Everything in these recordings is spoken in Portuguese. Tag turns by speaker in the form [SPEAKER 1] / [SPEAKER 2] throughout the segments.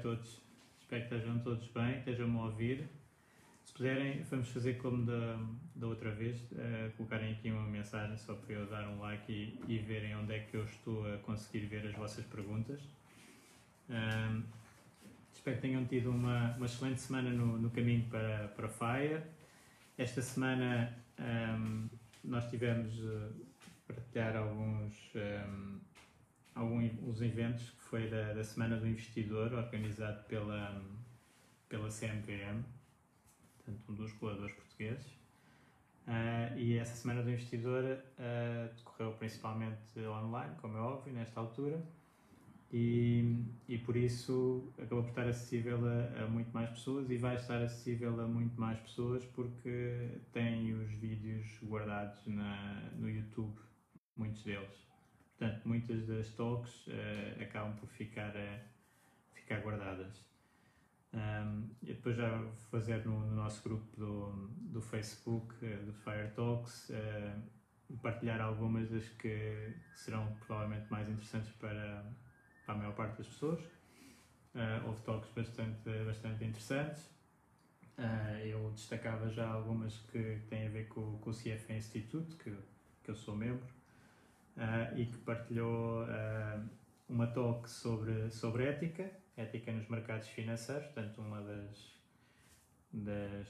[SPEAKER 1] Todos. Espero que estejam todos bem, estejam-me a ouvir. Se puderem, vamos fazer como da, da outra vez, uh, colocarem aqui uma mensagem só para eu dar um like e, e verem onde é que eu estou a conseguir ver as vossas perguntas. Um, espero que tenham tido uma, uma excelente semana no, no caminho para, para Fire. Esta semana um, nós tivemos uh, partilhar alguns, um, alguns eventos foi da, da Semana do Investidor, organizado pela, pela CMVM, portanto, um dos reguladores portugueses. Uh, e essa Semana do Investidor uh, decorreu principalmente online, como é óbvio, nesta altura, e, e por isso acabou por estar acessível a, a, muito mais pessoas e vai estar acessível a muito mais pessoas porque tem os vídeos guardados na, no YouTube, muitos deles. Portanto, muitas das talks uh, acabam por ficar, uh, ficar guardadas. Um, e depois já vou fazer no, no nosso grupo do, do Facebook, uh, do Fire Talks, partilhar algumas das que serão provavelmente mais interessantes para, para a maior parte das pessoas. houve talks bastante, bastante interessantes. eu destacava já algumas que têm a ver com, com o CFA Institute, que, que eu sou membro uh, e que partilhou uh, uma talk sobre, sobre ética, ética nos mercados financeiros, portanto, uma das, das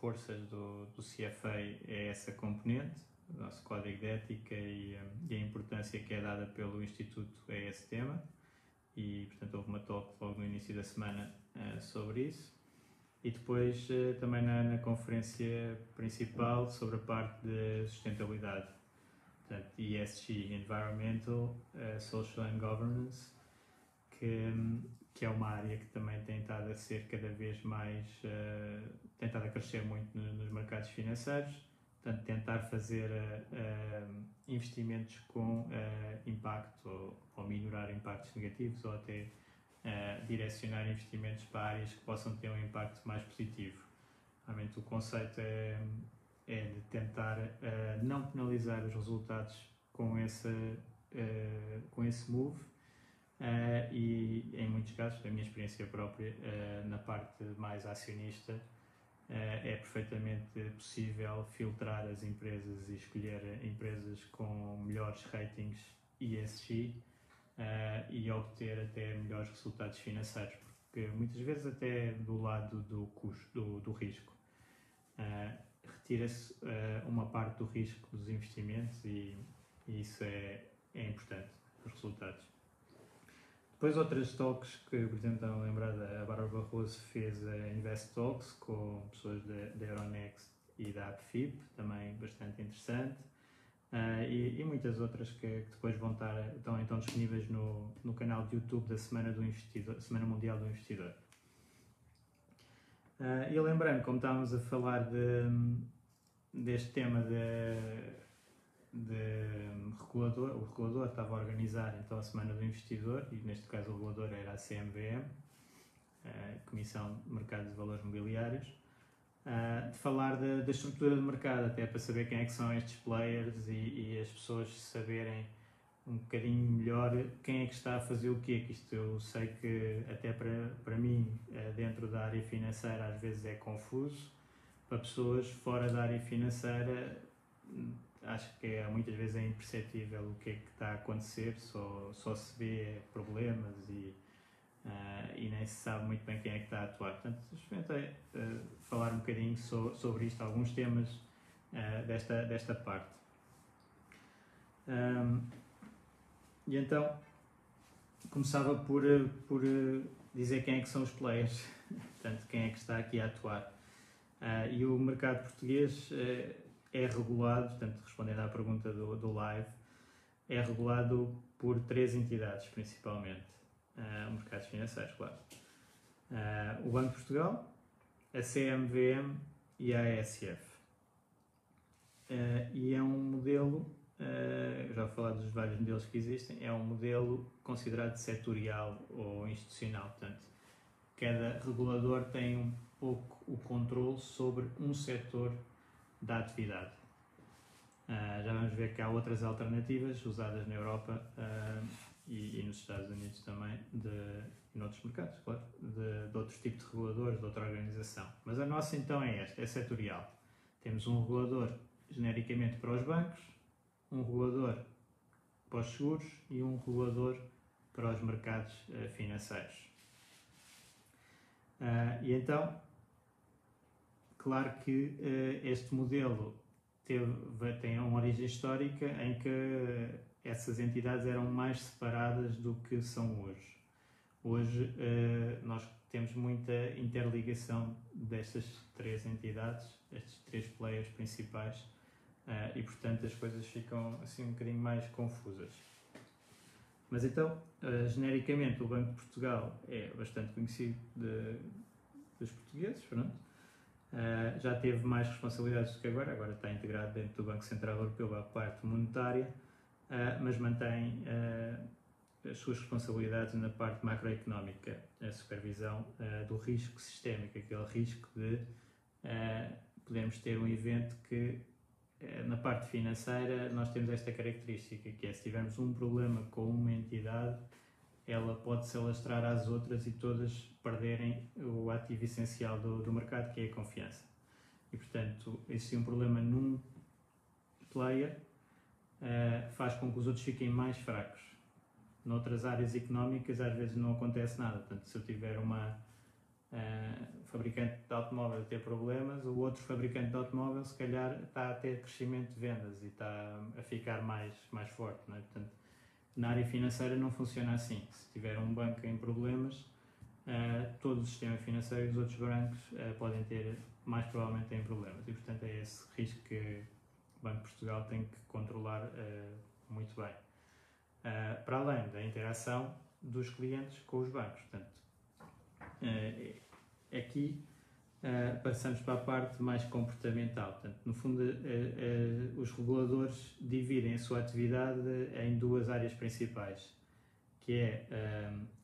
[SPEAKER 1] forças do, do CFA é essa componente, o nosso código de ética e, um, e, a importância que é dada pelo Instituto a esse tema. E, portanto, houve uma talk logo no início da semana uh, sobre isso. E depois também na, na, conferência principal sobre a parte de sustentabilidade portanto, ESG, Environmental, uh, Social and Governance, que, que é uma área que também tem estado a ser cada vez mais, uh, tem estado a crescer muito no, nos mercados financeiros, portanto, tentar fazer uh, investimentos com impacto ou, ou, minorar impactos negativos ou até direcionar investimentos para áreas que possam ter um impacto mais positivo. Realmente o conceito é é de tentar uh, não penalizar os resultados com, esse, uh, com esse move uh, e, em muitos casos, da minha experiência própria, na parte mais acionista, é perfeitamente possível filtrar as empresas e escolher empresas com melhores ratings ESG e obter até melhores resultados financeiros, porque muitas vezes até do lado do custo, do, do risco. Uh, retira-se uh, uma parte do risco dos investimentos e, e isso é, é importante os resultados. Depois outras talks que, por exemplo, estão a lembrar, a Bárbara Barroso fez a Invest Talks com pessoas da Euronext e da AppFib, também bastante interessante. Uh, e, e, muitas outras que, que, depois vão estar estão então disponíveis no, no canal de YouTube da Semana do Investidor, Semana Mundial do Investidor. Uh, e lembrando, como estávamos a falar de, deste tema de, de regulador, o regulador estava a organizar então a Semana do Investidor, e neste caso o regulador era a CMVM, a Comissão de Mercados de Valores Mobiliários, de falar da, da, estrutura do mercado, até para saber quem é que são estes players e, e, as pessoas saberem um bocadinho melhor quem é que está a fazer o quê, que isto eu sei que até para, para mim, uh, dentro da área financeira, às vezes é confuso, para pessoas fora da área financeira acho que é, muitas vezes é imperceptível o que é que está a acontecer, só, só se vê problemas e, uh, e nem se sabe muito bem quem é que está a atuar. Portanto, experimentei uh, falar um bocadinho so, sobre isto, alguns temas uh, desta, desta parte. Um, e então, começava por, por dizer quem é que são os players, portanto, quem é que está aqui a atuar. Uh, e o mercado português uh, é regulado, portanto, respondendo à pergunta do, do live, é regulado por três entidades, principalmente. Uh, mercados financeiros, claro. Uh, o Banco de Portugal, a CMVM e a ASF. e é um modelo, já vou falar dos vários modelos que existem, é um modelo considerado setorial ou institucional. Portanto, cada regulador tem um pouco o controle sobre um setor da atividade. Uh, já vamos ver que há outras alternativas usadas na Europa uh, e, e, nos Estados Unidos também, de, e noutros mercados, claro, de, de outros tipos de reguladores, de outra organização. Mas a nossa então é esta, é setorial. Temos um regulador genericamente para os bancos, um regulador para os seguros e um regulador para os mercados uh, financeiros. e então, Claro que uh, este modelo teve, tem uma origem histórica em que essas entidades eram mais separadas do que são hoje. Hoje uh, nós temos muita interligação destas três entidades, estes três players principais, uh, e portanto as coisas ficam assim um bocadinho mais confusas. Mas então, genericamente, o Banco de Portugal é bastante conhecido de, dos portugueses, pronto. Uh, já teve mais responsabilidades do que agora, agora está integrado dentro do Banco Central Europeu a parte monetária, uh, mas mantém uh, as suas responsabilidades na parte macroeconómica, a supervisão do risco sistémico, aquele risco de podemos ter um evento que na parte financeira nós temos esta característica, que é se tivermos um problema com uma entidade, ela pode se alastrar às outras e todas perderem o ativo essencial do, do mercado, que é a confiança. E, portanto, se um problema num player uh, faz com que os outros fiquem mais fracos. Noutras áreas económicas, às vezes não acontece nada. Portanto, se eu tiver uma uh, fabricante de automóvel a ter problemas, o outro fabricante de automóvel, se calhar, está a ter crescimento de vendas e está a ficar mais, mais forte. Não é? Portanto, na área financeira não funciona assim. Se tiver um banco em problemas, uh, todo o sistema financeiro e os outros bancos uh, podem ter, mais provavelmente, têm problemas. E, portanto, é esse risco que o Banco de Portugal tem que controlar uh, muito bem. para além da interação dos clientes com os bancos. Portanto, aqui Uh, passamos para a parte mais comportamental. Portanto, no fundo, uh, uh, os reguladores dividem a sua atividade em duas áreas principais, que é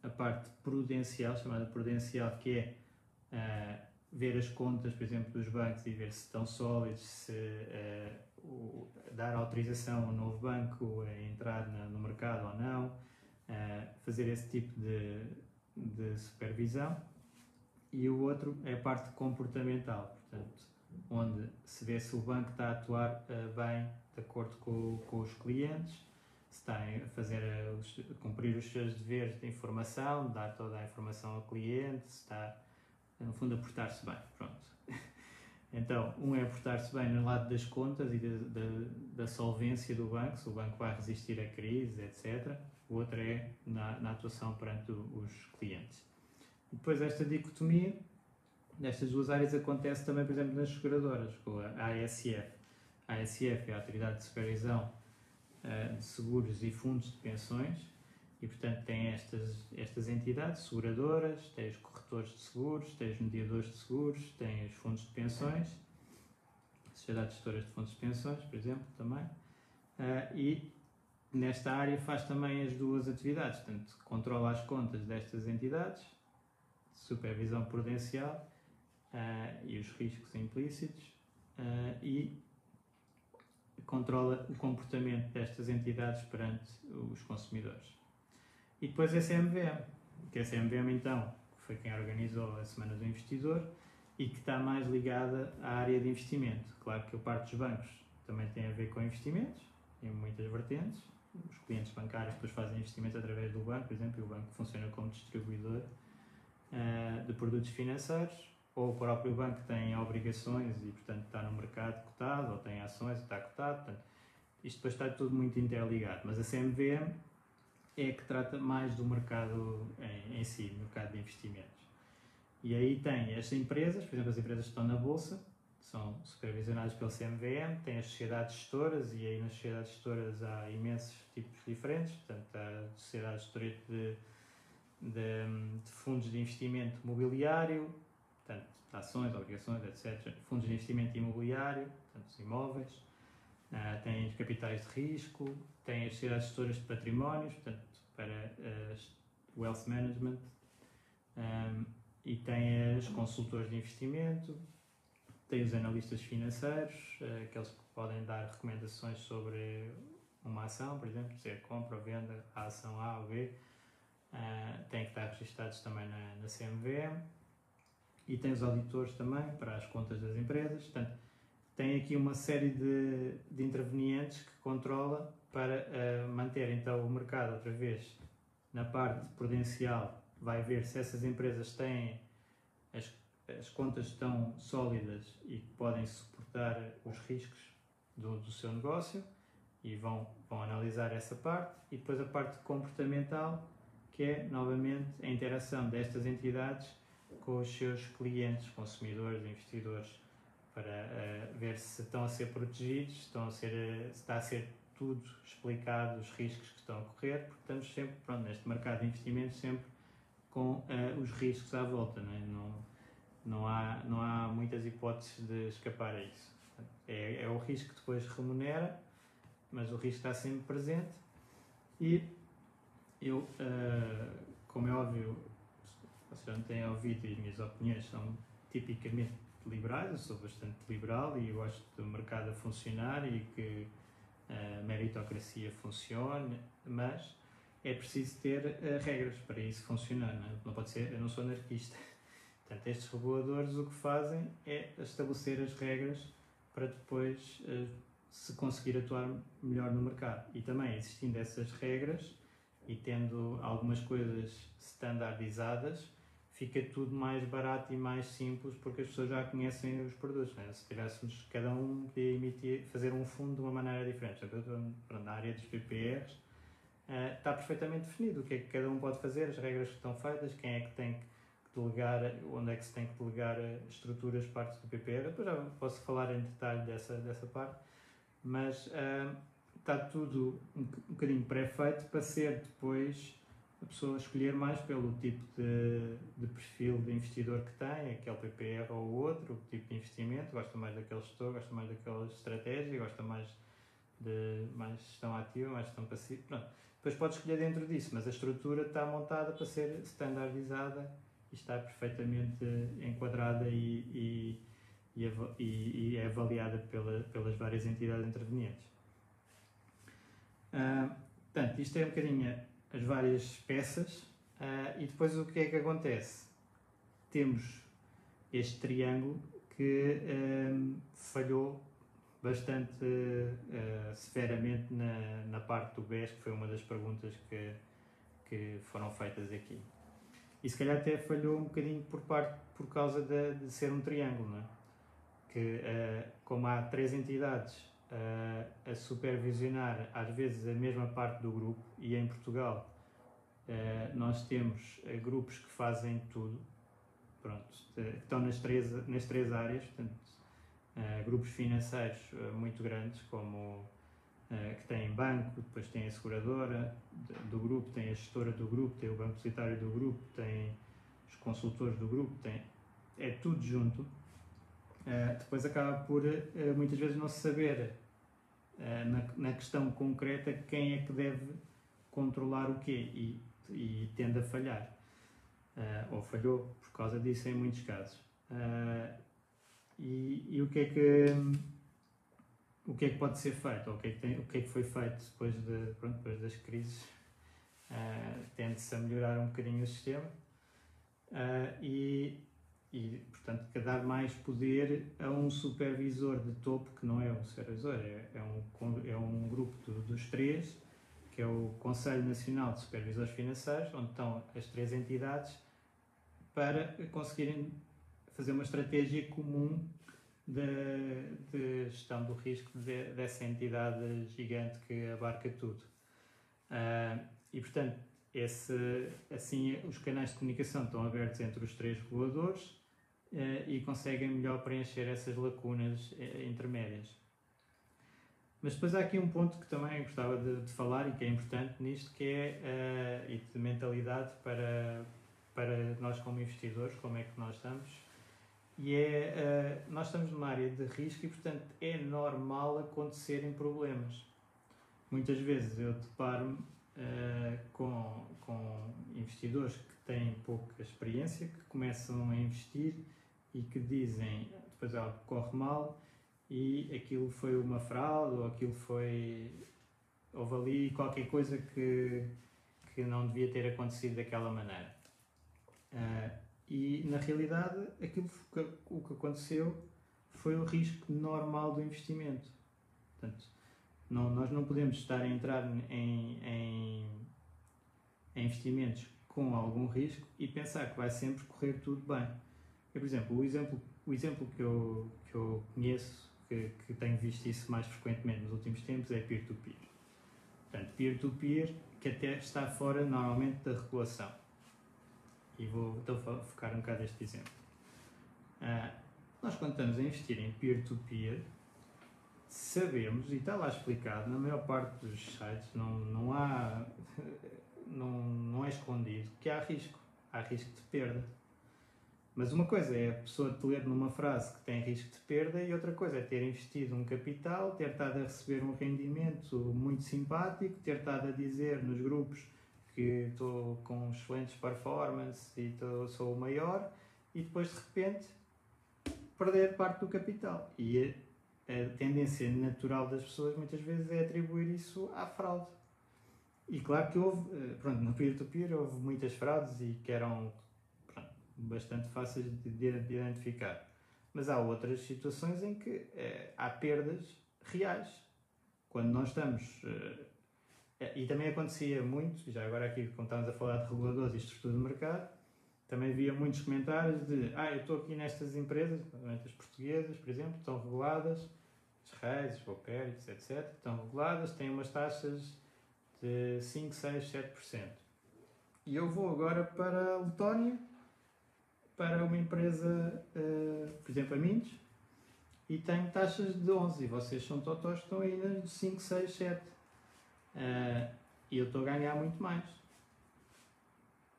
[SPEAKER 1] a parte prudencial, chamada prudencial, que é ver as contas, por exemplo, dos bancos e ver se estão sólidos, se dar autorização ao novo banco a entrar no mercado ou não, fazer esse tipo de, de supervisão e o outro é a parte comportamental, portanto, onde se vê se o banco está a atuar uh, bem de acordo com, com os clientes, se está a fazer a cumprir os seus deveres de informação, dar toda a informação ao cliente, se está, no fundo, a portar-se bem. Pronto. Então, um é portar-se bem no lado das contas e da, da, da, solvência do banco, se o banco vai resistir a crise, etc. O outro é na, na atuação perante os clientes. Depois, esta dicotomia nestas duas áreas acontece também, por exemplo, nas seguradoras, com a ASF. A ASF é a Autoridade de Supervisão uh, de Seguros e Fundos de Pensões e, portanto, tem estas, estas entidades seguradoras, tem os corretores de seguros, tem os mediadores de seguros, tem os fundos de pensões, sociedades gestoras de fundos de pensões, por exemplo, também. Uh, e nesta área faz também as duas atividades, portanto, controla as contas destas entidades supervisão prudencial uh, e os riscos implícitos uh, e controla o comportamento destas entidades perante os consumidores. E depois a CMVM, que a CMVM então foi quem organizou a Semana do Investidor e que está mais ligada à área de investimento. Claro que a parte dos bancos também tem a ver com investimentos, em muitas vertentes. Os clientes bancários depois fazem investimentos através do banco, por exemplo, e o banco funciona como distribuidor uh, de produtos financeiros, ou o próprio banco tem obrigações e, portanto, está no mercado cotado, ou tem ações e está cotado. Portanto, isto depois está tudo muito interligado. Mas a CMVM é que trata mais do mercado em, em si, mercado de investimentos. E aí tem as empresas, por exemplo, as empresas que estão na Bolsa, são supervisionadas pelo CMVM, tem as sociedades gestoras, e aí nas sociedades gestoras há imensos tipos diferentes, portanto, há sociedades gestoras de, de, de fundos de investimento mobiliário, portanto, ações, obrigações, etc. Fundos de investimento imobiliário, portanto, os imóveis, uh, tem os capitais de risco, tem as sociedades gestoras de patrimónios, portanto, para uh, wealth management, um, e tem as consultores de investimento, tem os analistas financeiros, uh, aqueles que podem dar recomendações sobre uma ação, por exemplo, se é compra ou venda a ação A ou B, uh, têm que estar registados também na, na CMVM e tem os auditores também para as contas das empresas. Portanto, tem aqui uma série de, de intervenientes que controla para uh, manter então o mercado outra vez na parte prudencial. Vai ver se essas empresas têm as, as contas estão sólidas e podem suportar os riscos do, do seu negócio e vão, vão analisar essa parte. E depois a parte comportamental, que é novamente a interação destas entidades com os seus clientes, consumidores, investidores, para uh, ver se estão a ser protegidos, estão a ser, uh, se está a ser tudo explicado, os riscos que estão a correr, porque estamos sempre, pronto, neste mercado de investimentos, sempre com uh, os riscos à volta, não, é? não, não, há, não há muitas hipóteses de escapar a isso. É, é o risco que depois remunera, mas o risco está sempre presente e eu, como é óbvio, vocês não têm ouvido e as minhas opiniões são tipicamente liberais, eu sou bastante liberal e eu gosto do mercado a funcionar e que a meritocracia funcione, mas é preciso ter uh, regras para isso funcionar, não, é? não pode ser, eu não sou anarquista. Portanto, estes reguladores o que fazem é estabelecer as regras para depois uh, se conseguir atuar melhor no mercado. E também existindo essas regras e tendo algumas coisas standardizadas, fica tudo mais barato e mais simples porque as pessoas já conhecem os produtos. Né? Se tivéssemos cada um de emitir, fazer um fundo de uma maneira diferente, na área dos PPRs, uh, eh, está perfeitamente definido o que é que cada um pode fazer, as regras que estão feitas, quem é que tem que delegar, onde é que se tem que delegar eh, estruturas, partes do PPR. Depois já posso falar em detalhe dessa, dessa parte, mas uh, está tudo um, bocadinho pré-feito para ser depois a pessoa escolher mais pelo tipo de, de, perfil de investidor que tem, aquele PPR ou outro, o tipo de investimento, gosta mais daquele gestor, gosta mais daquela estratégia, gosta mais de mais gestão ativa, mais gestão passiva, pronto. Depois pode escolher dentro disso, mas a estrutura está montada para ser standardizada e está perfeitamente enquadrada e, e, e, e é avaliada pela, pelas várias entidades intervenientes. Uh, portanto, isto é um bocadinho as várias peças uh, e depois o que é que acontece? Temos este triângulo que um, falhou bastante uh, severamente na, na parte do BES, que foi uma das perguntas que, que foram feitas aqui. E se calhar até falhou um bocadinho por, parte, por causa de, de ser um triângulo, não é? que uh, como há três entidades a supervisionar às vezes a mesma parte do grupo e em Portugal uh, nós temos uh, grupos que fazem tudo, pronto, estão nas três, nas três áreas, portanto, grupos financeiros muito grandes como que têm banco, depois tem a seguradora do grupo, tem a gestora do grupo, tem o banco depositário do grupo, tem os consultores do grupo, tem, é tudo junto. Depois acaba por muitas vezes não se saber uh, na, na, questão concreta quem é que deve controlar o quê e, e tende a falhar. Uh, ou falhou por causa disso em muitos casos. Uh, e, e, o que é que o que é que pode ser feito ou o que é que, tem, o que, é que foi feito depois, de, pronto, depois das crises uh, tende-se a melhorar um bocadinho o sistema uh, e, e, portanto, que dar mais poder a um supervisor de topo, que não é um supervisor, é, é um, é um grupo do, dos três, que é o Conselho Nacional de Supervisores Financeiros, onde estão as três entidades, para conseguirem fazer uma estratégia comum de, de gestão do risco de, dessa entidade gigante que abarca tudo. Uh, e, portanto, esse, assim, os canais de comunicação estão abertos entre os três reguladores e conseguem melhor preencher essas lacunas uh, intermédias. Mas depois há aqui um ponto que também gostava de, de falar e que é importante nisto, que é e de mentalidade para, para nós como investidores, como é que nós estamos. E é, nós estamos numa área de risco e, portanto, é normal acontecerem problemas. Muitas vezes eu deparo-me uh, com, com investidores que têm pouca experiência, que começam a investir e que dizem depois algo corre mal e aquilo foi uma fraude ou aquilo foi. houve ali qualquer coisa que, que não devia ter acontecido daquela maneira. Uh, e na realidade aquilo que, o que aconteceu foi o risco normal do investimento. Portanto, não, nós não podemos estar a entrar em, em, em, investimentos com algum risco e pensar que vai sempre correr tudo bem. Eu, por exemplo, o exemplo, o exemplo que, eu, que eu conheço, que, que tenho visto isso mais frequentemente nos últimos tempos, é peer-to-peer. -peer. Portanto, peer-to-peer que até está fora normalmente da regulação. E vou então focar um bocado neste exemplo. Uh, nós, quando estamos a investir em peer-to-peer, -peer, sabemos, e está lá explicado, na maior parte dos sites não, não há, não, não é escondido que há risco, há risco de perda. Mas uma coisa é a pessoa te ler numa frase que tem risco de perda e outra coisa é ter investido um capital, ter estado a receber um rendimento muito simpático, ter estado a dizer nos grupos que estou com excelentes performance e tô, sou o maior e depois de repente perder parte do capital. E a tendência natural das pessoas muitas vezes é atribuir isso à fraude. E claro que houve, eh, pronto, no peer-to-peer -peer houve muitas fraudes e que eram bastante fáceis de, de, identificar. Mas há outras situações em que é, há perdas reais. Quando nós estamos. É, e também acontecia muito, já agora aqui, quando estamos a falar de reguladores e estrutura de mercado, também havia muitos comentários de ah, eu estou aqui nestas empresas, as portuguesas, por exemplo, estão reguladas, as redes, o Pérez, etc., estão reguladas, têm umas taxas de 5, 6, 7%. E eu vou agora para a Letónia, para uma empresa, uh, por exemplo, a Mintos, e tenho taxas de 11, e vocês são totós estão aí nas 5, 6, 7. Uh, e eu estou a ganhar muito mais.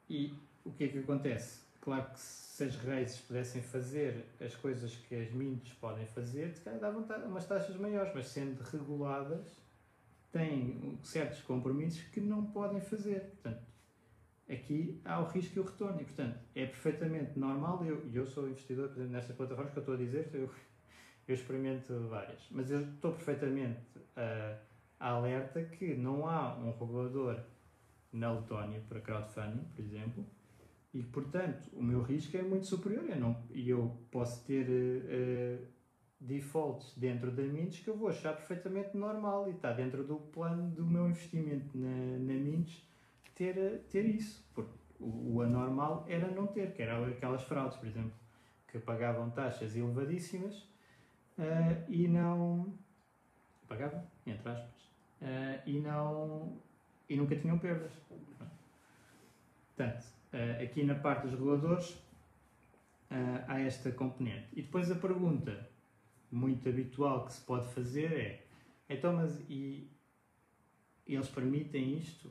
[SPEAKER 1] E o que é que acontece? Claro que se as raízes pudessem fazer as coisas que as mintos podem fazer, se calhar davam umas taxas maiores, mas sendo reguladas, têm certos compromissos que não podem fazer. Portanto, aqui há o risco e o retorno. E, portanto, é perfeitamente normal. Eu, eu sou investidor, exemplo, nestas plataformas que eu estou a dizer, eu, eu experimento várias, mas eu estou perfeitamente uh, alerta que não há um regulador na Letónia para crowdfunding, por exemplo, e, portanto, o meu risco é muito superior. Eu não, e eu posso ter uh, defaults dentro da Mintos que eu vou achar perfeitamente normal e está dentro do plano do meu investimento na, na ter, ter isso. Porque o, o anormal era não ter, que eram aquelas fraudes, por exemplo, que pagavam taxas elevadíssimas uh, e não. pagavam, entre aspas, uh, e não. e nunca tinham perdas. Portanto, Uh, aqui na parte dos reguladores há esta componente. E depois a pergunta muito habitual que se pode fazer é: então, mas e eles permitem isto?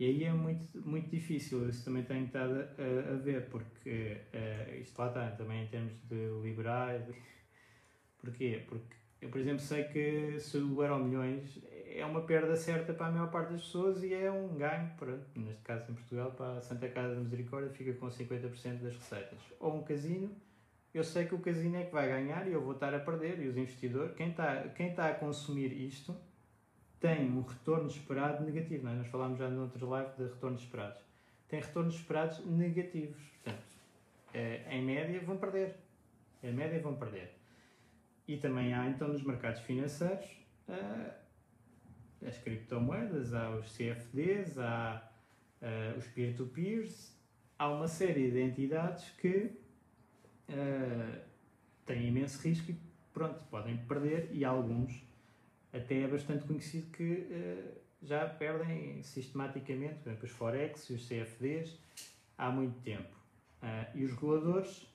[SPEAKER 1] E aí é muito, muito difícil, isso também tenho estado a, a ver, porque uh, isto lá está, também em termos de liberais. Porquê? Porque eu, por exemplo, sei que se o Euro Milhões é uma perda certa para a maior parte das pessoas e é um ganho, para, neste caso em Portugal, para a Santa Casa da Misericórdia, fica com 50% das receitas. Ou um casino, eu sei que o casino é que vai ganhar e eu vou estar a perder, e os investidores, quem está, quem está a consumir isto, tem um retorno esperado negativo. É? Nós falámos já no outro live de retornos esperados. Tem retornos esperados negativos. Portanto, em média, vão perder. Em média, vão perder. E também há, então, nos mercados financeiros, as criptomoedas, há os CFDs, há os peer-to-peers, há uma série de entidades que têm imenso risco e, pronto, podem perder e alguns até é bastante conhecido que uh, já perdem sistematicamente, por exemplo, os Forex e os CFDs, há muito tempo. Uh, e os reguladores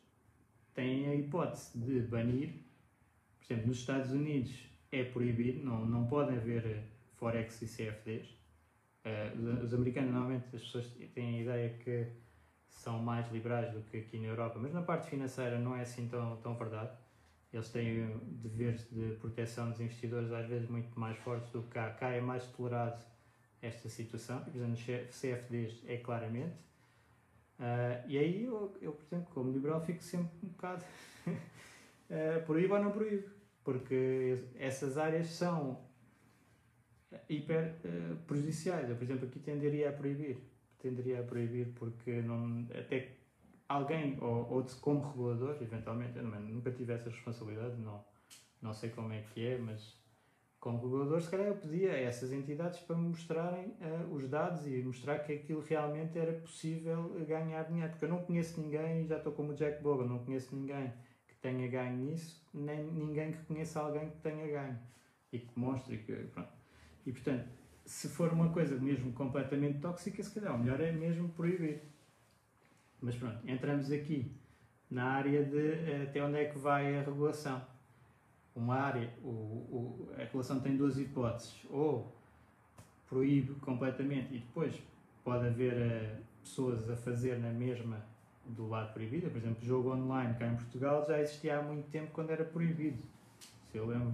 [SPEAKER 1] têm a hipótese de banir, por exemplo, nos Estados Unidos é proibido, não, não podem haver Forex e CFDs. Uh, eh, os americanos, normalmente, as pessoas têm a ideia que são mais liberais do que aqui na Europa, mas na parte financeira não é assim tão, tão verdade eles têm deveres de proteção dos investidores às vezes muito mais fortes do que cá. Cá é mais tolerado esta situação, por exemplo, CFDs é claramente. Uh, e aí eu, eu, por exemplo, como liberal, fico sempre um bocado uh, proíbo ou não proíbo, porque essas áreas são hiper uh, prejudiciais. Eu, por exemplo, aqui tenderia a proibir, tenderia a proibir porque não, até alguém, ou, ou de, como regulador, eventualmente, eu nunca tive essa responsabilidade, não, não sei como é que é, mas como regulador, se calhar eu pedia a essas entidades para me mostrarem uh, os dados e mostrar que aquilo realmente era possível ganhar dinheiro, porque eu não conheço ninguém, já estou como o Jack Bogan, não conheço ninguém que tenha ganho nisso, nem ninguém que conheça alguém que tenha ganho e que mostre que, pronto. E portanto, se for uma coisa mesmo completamente tóxica, se calhar o melhor é mesmo proibir. Mas pronto, entramos aqui na área de eh, até onde é que vai a regulação. Uma área, o, o, a regulação tem duas hipóteses, ou proíbe completamente e depois pode haver uh, pessoas a fazer na mesma do lado proibido. Por exemplo, jogo online cá em Portugal já existia há muito tempo quando era proibido, se eu lembro.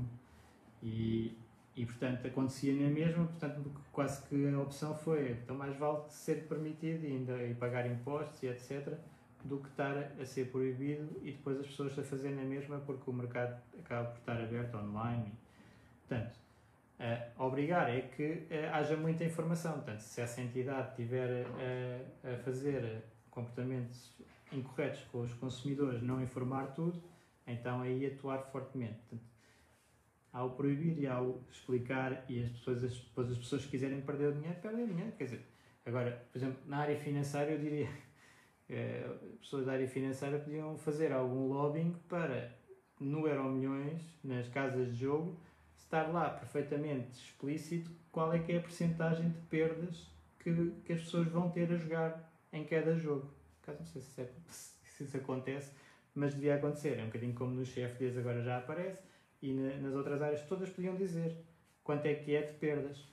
[SPEAKER 1] E, e portanto acontecia na mesma, portanto quase que a opção foi então mais vale ser permitido ainda e pagar impostos e etc do que estar a ser proibido e depois as pessoas a fazerem na mesma porque o mercado acaba por estar aberto online. Portanto, obrigar é que uh, haja muita informação. Portanto, se essa entidade estiver a, a fazer comportamentos incorretos com os consumidores, não informar tudo, então aí atuar fortemente. Portanto, ao proibir e ao explicar e as pessoas, as, depois as pessoas que quiserem perder o dinheiro, perdem o dinheiro. Quer dizer, agora, por exemplo, na área financeira eu diria eh, pessoas da área financeira podiam fazer algum lobbying para no Euro Milhões, nas casas de jogo, estar lá perfeitamente explícito qual é que é a percentagem de perdas que, que as pessoas vão ter a jogar em cada jogo. Caso não sei se, é, se isso acontece, mas devia acontecer. É um bocadinho como nos CFDs agora já aparece e na, nas outras áreas todas podiam dizer quanto é que é de perdas.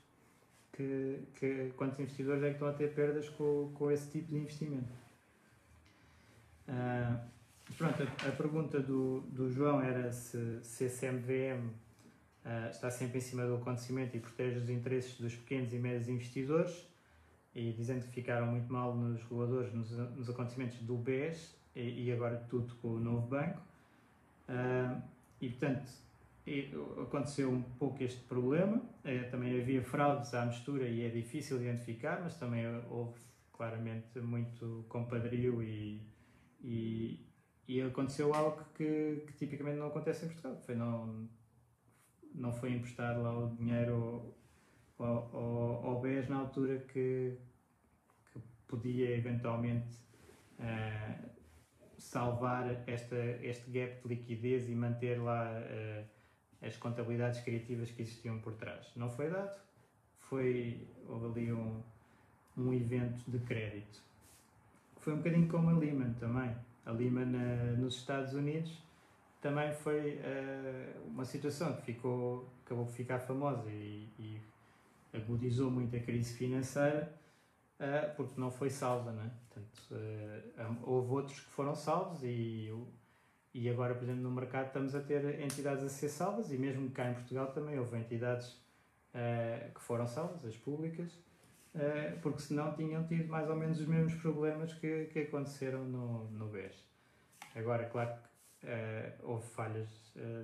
[SPEAKER 1] Que, que, quantos investidores é que estão a ter perdas com, com esse tipo de investimento. Uh, pronto, a, a, pergunta do, do João era se, se esse MVM ah, está sempre em cima do acontecimento e protege os interesses dos pequenos e médios investidores e dizendo que ficaram muito mal nos reguladores nos, nos acontecimentos do BES e, e, agora tudo com o novo banco. Uh, e portanto, aconteceu um pouco este problema. Eh, também havia fraudes à mistura e é difícil identificar, mas também houve claramente muito compadrio e, e, e aconteceu algo que, que, tipicamente não acontece em Portugal. Foi não, não foi emprestado lá o dinheiro ao, ao, ao BES na altura que, que podia eventualmente uh, salvar esta, este gap de liquidez e manter lá uh, as contabilidades criativas que existiam por trás. Não foi dado, foi, houve ali um, um evento de crédito. Foi um bocadinho como a Lehman também. A Lehman uh, nos Estados Unidos também foi uh, uma situação que ficou, acabou por ficar famosa e, e agudizou muito a crise financeira uh, porque não foi salva. Né? Portanto, houve outros que foram salvos e e agora, por exemplo, no mercado estamos a ter entidades a ser salvas e mesmo cá em Portugal também houve entidades uh, que foram salvas, as públicas, uh, porque senão tinham tido mais ou menos os mesmos problemas que, que aconteceram no, no BES. Agora, claro que uh, houve falhas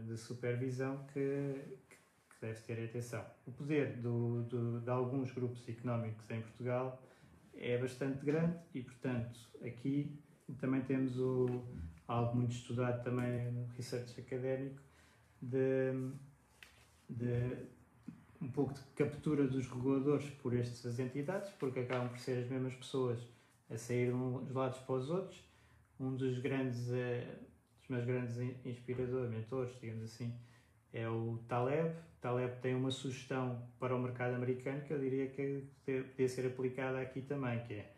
[SPEAKER 1] de supervisão que, que, deve ter atenção. O poder do, do, de alguns grupos económicos em Portugal é bastante grande e, portanto, aqui também temos o, algo muito estudado também no research académico de, de um pouco de captura dos reguladores por estas entidades, porque acabam por ser as mesmas pessoas a sair uns lados para os outros. Um dos grandes, uh, dos meus grandes inspiradores, mentores, digamos assim, é o Taleb. Taleb tem uma sugestão para o mercado americano que eu diria que podia ser aplicada aqui também, que é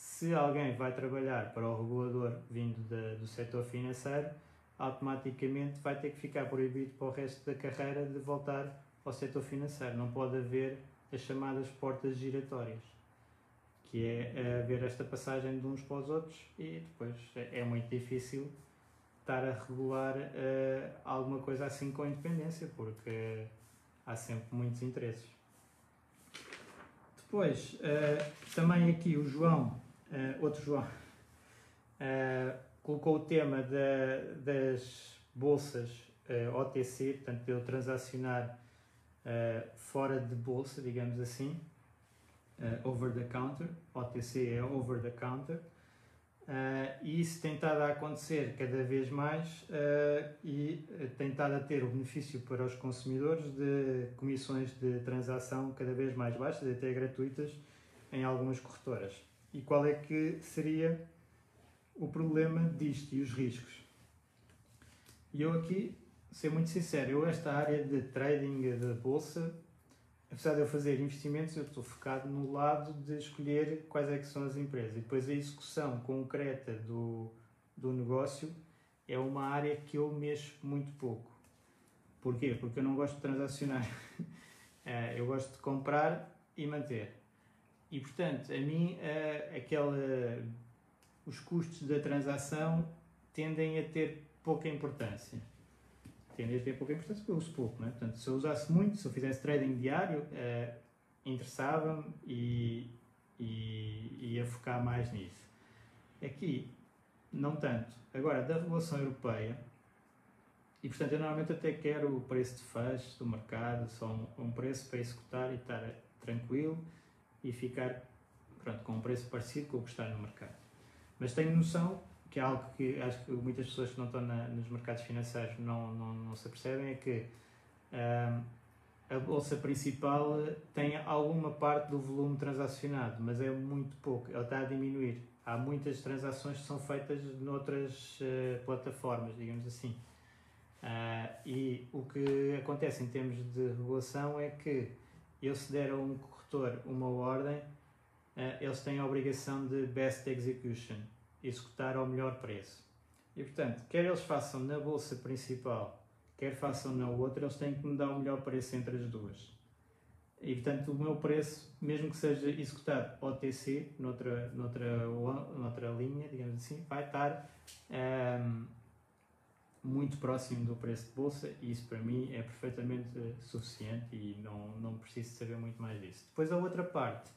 [SPEAKER 1] se alguém vai trabalhar para o regulador vindo de, do setor financeiro, automaticamente vai ter que ficar proibido para o resto da carreira de voltar ao setor financeiro. Não pode haver as chamadas portas giratórias, que é haver esta passagem de uns para os outros e depois é, é muito difícil estar a regular uh, alguma coisa assim com independência, porque há sempre muitos interesses. Depois, uh, também aqui o João uh, outro João, uh, colocou o tema da, das bolsas uh, OTC, portanto, de eu transacionar fora de bolsa, digamos assim, over the counter, OTC é over the counter, e isso tem estado a acontecer cada vez mais e tem estado a ter o benefício para os consumidores de comissões de transação cada vez mais baixas, até gratuitas, em algumas corretoras e qual é que seria o problema disto e os riscos. E eu aqui, ser muito sincero, eu esta área de trading de bolsa, apesar de eu fazer investimentos, eu estou focado no lado de escolher quais é que são as empresas. E depois a execução concreta do, do negócio é uma área que eu mexo muito pouco. Porquê? Porque eu não gosto de transacionar. Eh, eu gosto de comprar e manter. E portanto, a mim, uh, aquela, os custos da transação tendem a ter pouca importância. Tendem a ter pouca importância porque eu uso pouco. Não é? Portanto, se eu usasse muito, se eu fizesse trading diário, uh, interessava-me e, e ia focar mais nisso. Aqui, não tanto. Agora, da regulação europeia, e portanto eu normalmente até quero o preço de faz do mercado, só um, um preço para executar e estar tranquilo e ficar pronto, com um preço parecido com o que está no mercado. Mas tenho noção que é algo que acho que muitas pessoas que não estão na, nos mercados financeiros não, não, não se apercebem, é que a bolsa principal tem alguma parte do volume transacionado, mas é muito pouco, ela está a diminuir. Há muitas transações que são feitas noutras uh, plataformas, digamos assim. Uh, e o que acontece em termos de regulação é que eu se der a um corretor uma ordem, uh, eles têm a obrigação de best execution, executar ao melhor preço. E portanto, quer eles façam na bolsa principal, quer façam na outra, eles têm que me dar o melhor preço entre as duas. E portanto, o meu preço, mesmo que seja executado OTC, noutra, noutra, noutra linha, digamos assim, vai estar um, ehm, muito próximo do preço de bolsa e isso para mim é perfeitamente suficiente e não, não preciso saber muito mais disso. Depois a outra parte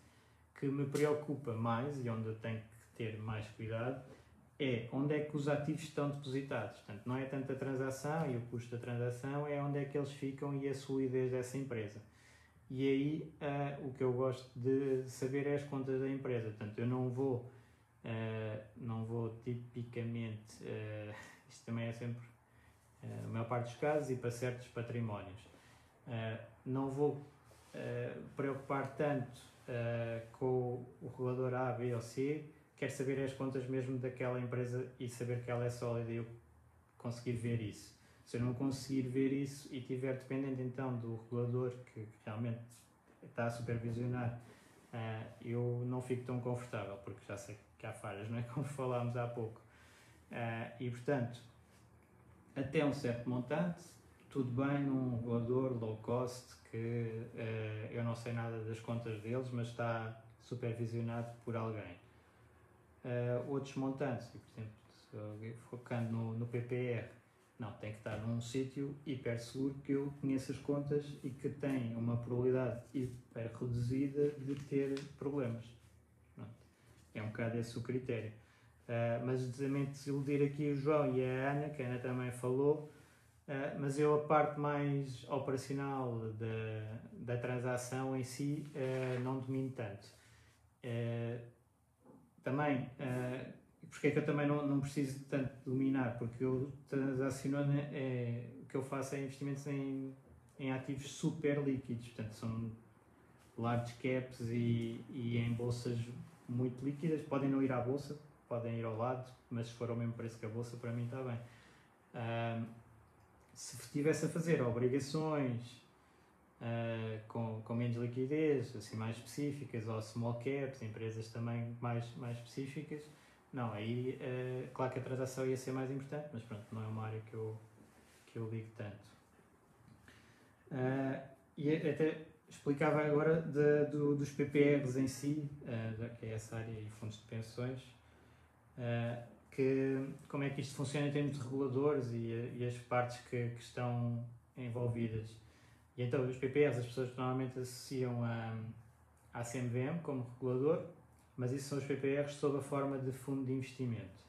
[SPEAKER 1] que me preocupa mais e onde eu tenho que ter mais cuidado é onde é que os ativos estão depositados. Portanto, não é tanto a transação e o custo da transação, é onde é que eles ficam e a solidez dessa empresa. E aí uh, o que eu gosto de saber é as contas da empresa. Portanto, eu não vou, uh, não vou tipicamente, uh, isto também é sempre a maior parte dos casos, e para certos patrimónios. Uh, não vou uh, preocupar tanto uh, com o regulador A, B ou C, quero saber as contas mesmo daquela empresa e saber que ela é sólida e eu conseguir ver isso. Se eu não conseguir ver isso e estiver dependente então do regulador que realmente está a supervisionar, eu não fico tão confortável, porque já sei que há falhas, não é? Como falámos há pouco. e portanto, até um certo montante, tudo bem num regulador low cost que uh, eu não sei nada das contas deles, mas está supervisionado por alguém. Uh, outros montantes, por exemplo, focando no, no PPR, não, tem que estar num sítio hiper seguro que eu conheça as contas e que tem uma probabilidade hiper reduzida de ter problemas. Pronto. É um bocado esse o critério. Uh, mas também desiludir aqui o João e a Ana, que a Ana também falou, uh, mas eu a parte mais operacional da, da transação em si uh, não domino tanto. também, porque é que eu também não, não preciso tanto dominar, porque eu transacionando é, o que eu faço é investimentos em, em ativos super líquidos, portanto são large caps e, e em bolsas muito líquidas, podem não ir à bolsa, podem ir ao lado, mas se for ao mesmo preço que a bolsa, para mim está bem. Um, se estivesse a fazer obrigações uh, com, com menos liquidez, assim mais específicas, ou small caps, empresas também mais, mais específicas, não, aí uh, claro que a transação ia ser mais importante, mas pronto, não é uma área que eu, que eu ligo tanto. Uh, e até explicava agora de, do, dos PPRs em si, uh, que é essa área e fundos de pensões, uh, que, como é que isto funciona em termos de reguladores e, e as partes que, que, estão envolvidas. E então, os PPRs, as pessoas normalmente associam a, à CMVM como regulador, mas isso são os PPRs sob a forma de fundo de investimento.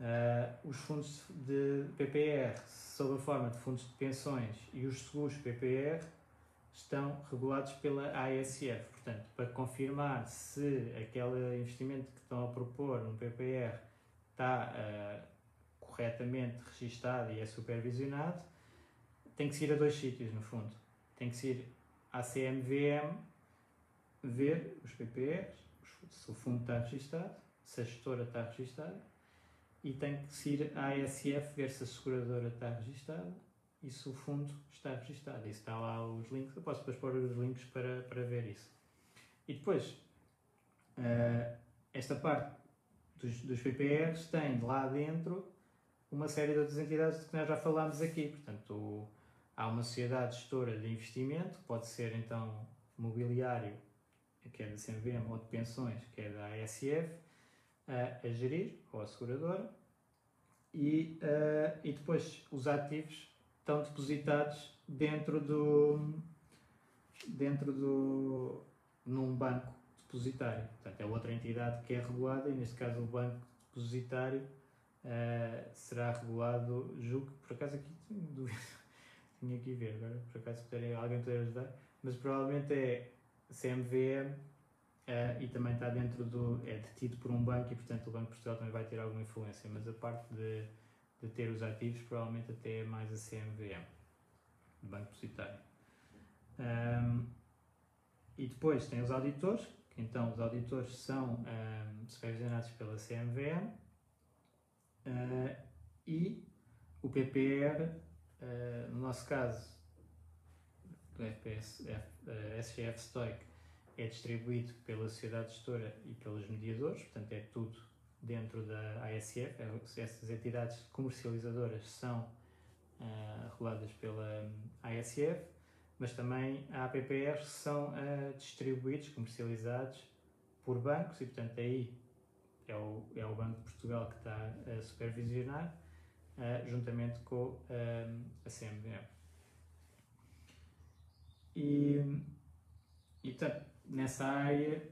[SPEAKER 1] Uh, os fundos de PPR sob a forma de fundos de pensões e os seguros PPR estão regulados pela ASF. Portanto, para confirmar se aquele investimento que estão a propor no PPR está uh, corretamente registado e é supervisionado, tem que ir a dois sítios, no fundo. Tem que ir à CMVM ver os PPRs, se o fundo está registado, se a gestora está registada, e tem que ir à ASF ver se a seguradora está registada e se o fundo está registado. E está lá os links, eu posso depois pôr os links para, para ver isso. E depois, uh, esta parte dos, dos PPRs tem lá dentro uma série de outras entidades de que nós já falámos aqui. Portanto, o, há uma sociedade gestora de investimento, pode ser então mobiliário, que é da CMVM, ou de pensões, que é da ASF, uh, a gerir, ou a seguradora, e, uh, e depois os ativos estão depositados dentro do dentro do num banco depositário. Portanto, é outra entidade que é regulada e neste caso o banco depositário uh, será regulado, julgo por acaso aqui tenho dúvida, tinha que ver agora, por acaso puder, alguém puder ajudar, mas provavelmente é CMVM uh, eh, e também está dentro do. é detido por um banco e portanto o Banco de Portugal também vai ter alguma influência, mas a parte de de ter os ativos, provavelmente até é mais a CMVM, Banco Depositário. Um, e depois tem os auditores, que então os auditores são um, supervisionados pela CMVM uh, e o PPR, uh, no nosso caso, do FPS, F, uh, SGF Stoic, é distribuído pela sociedade gestora e pelos mediadores, portanto é tudo dentro da ASF, é, essas entidades comercializadoras são reguladas pela ASF, mas também PPRs que são uh, distribuídos, comercializados por bancos e, portanto, aí é o, é o Banco de Portugal que está a supervisionar, uh, juntamente com a CMVM. E, e, portanto, nessa área